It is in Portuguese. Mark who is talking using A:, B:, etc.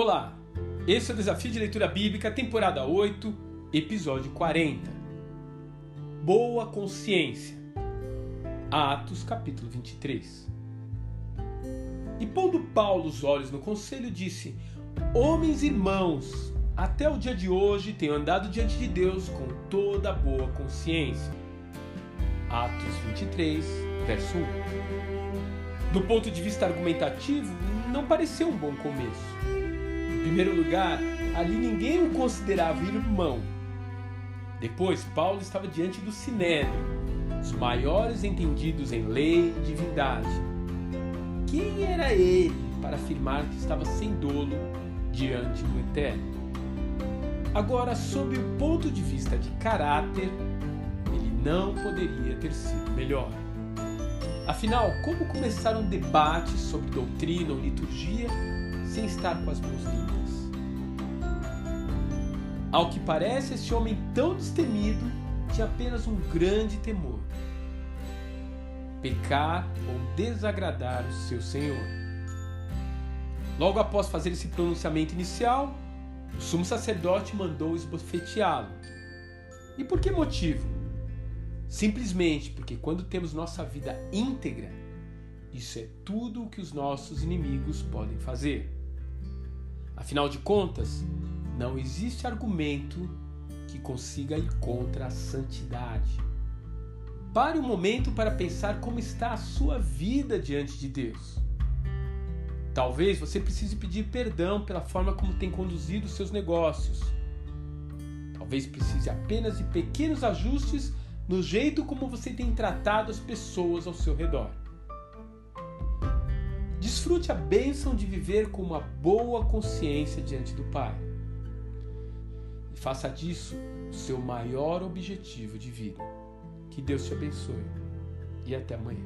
A: Olá, esse é o Desafio de Leitura Bíblica, temporada 8, episódio 40. Boa Consciência. Atos, capítulo 23. E pondo Paulo os olhos no conselho, disse: Homens irmãos, até o dia de hoje tenho andado diante de Deus com toda boa consciência. Atos 23, verso 1. Do ponto de vista argumentativo, não pareceu um bom começo. Primeiro lugar, ali ninguém o considerava irmão. Depois, Paulo estava diante do Sinédrio, os maiores entendidos em lei e divindade. Quem era ele para afirmar que estava sem dolo diante do Eterno? Agora, sob o ponto de vista de caráter, ele não poderia ter sido melhor. Afinal, como começar um debate sobre doutrina ou liturgia sem estar com as mãos limpas? Ao que parece, esse homem tão destemido tinha apenas um grande temor: pecar ou desagradar o seu Senhor. Logo após fazer esse pronunciamento inicial, o sumo sacerdote mandou esbofeteá-lo. E por que motivo? Simplesmente porque quando temos nossa vida íntegra, isso é tudo o que os nossos inimigos podem fazer. Afinal de contas, não existe argumento que consiga ir contra a santidade. Pare um momento para pensar como está a sua vida diante de Deus. Talvez você precise pedir perdão pela forma como tem conduzido seus negócios. Talvez precise apenas de pequenos ajustes no jeito como você tem tratado as pessoas ao seu redor. Desfrute a bênção de viver com uma boa consciência diante do Pai. E faça disso o seu maior objetivo de vida. Que Deus te abençoe e até amanhã.